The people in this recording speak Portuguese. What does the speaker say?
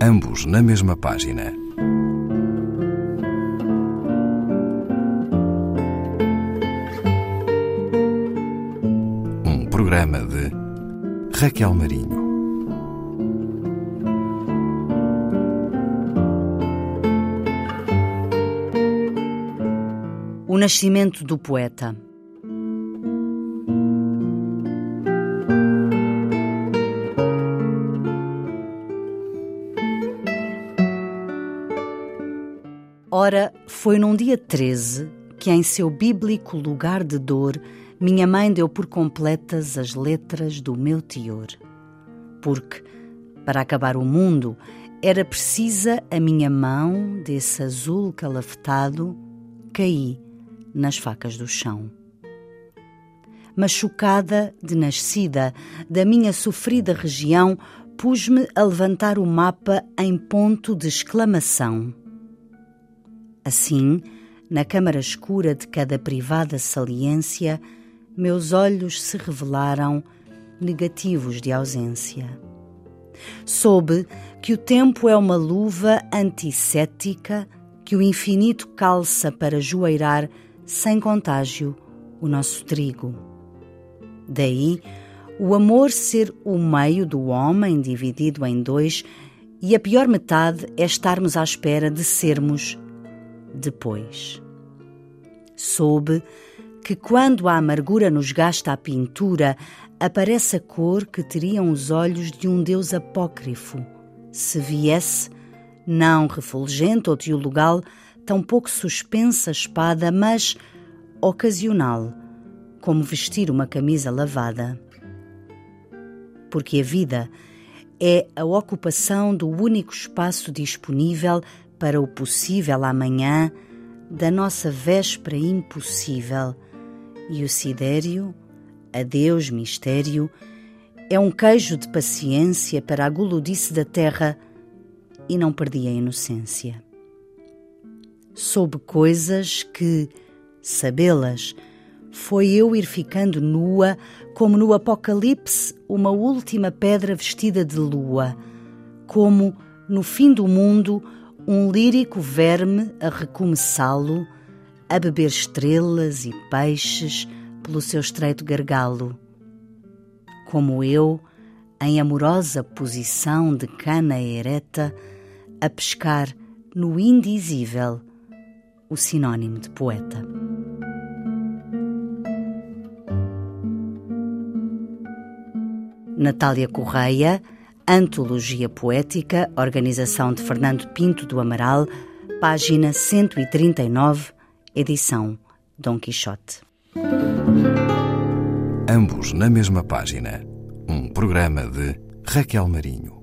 ambos na mesma página. Um programa de Raquel Marinho. O nascimento do poeta. Ora, foi num dia 13 que, em seu bíblico lugar de dor, minha mãe deu por completas as letras do meu teor. Porque, para acabar o mundo, era precisa a minha mão desse azul calafetado, caí nas facas do chão. Machucada de nascida da minha sofrida região, pus-me a levantar o mapa em ponto de exclamação. Assim, na câmara escura de cada privada saliência, meus olhos se revelaram negativos de ausência. Soube que o tempo é uma luva antissética que o infinito calça para joeirar sem contágio o nosso trigo. Daí o amor ser o meio do homem dividido em dois, e a pior metade é estarmos à espera de sermos depois. Soube que quando a amargura nos gasta a pintura, aparece a cor que teriam os olhos de um deus apócrifo, se viesse, não refulgente ou teologal, tampouco suspensa a espada, mas ocasional, como vestir uma camisa lavada. Porque a vida é a ocupação do único espaço disponível para o possível amanhã da nossa véspera impossível. E o sidério, adeus mistério, é um queijo de paciência para a guludice da terra e não perdi a inocência. Soube coisas que, sabê-las, foi eu ir ficando nua, como no Apocalipse, uma última pedra vestida de lua, como, no fim do mundo, um lírico verme a recomeçá-lo, a beber estrelas e peixes pelo seu estreito gargalo. Como eu, em amorosa posição de cana ereta, a pescar no indizível o sinônimo de poeta. Natália Correia Antologia Poética, organização de Fernando Pinto do Amaral, página 139, edição Dom Quixote. Ambos na mesma página. Um programa de Raquel Marinho.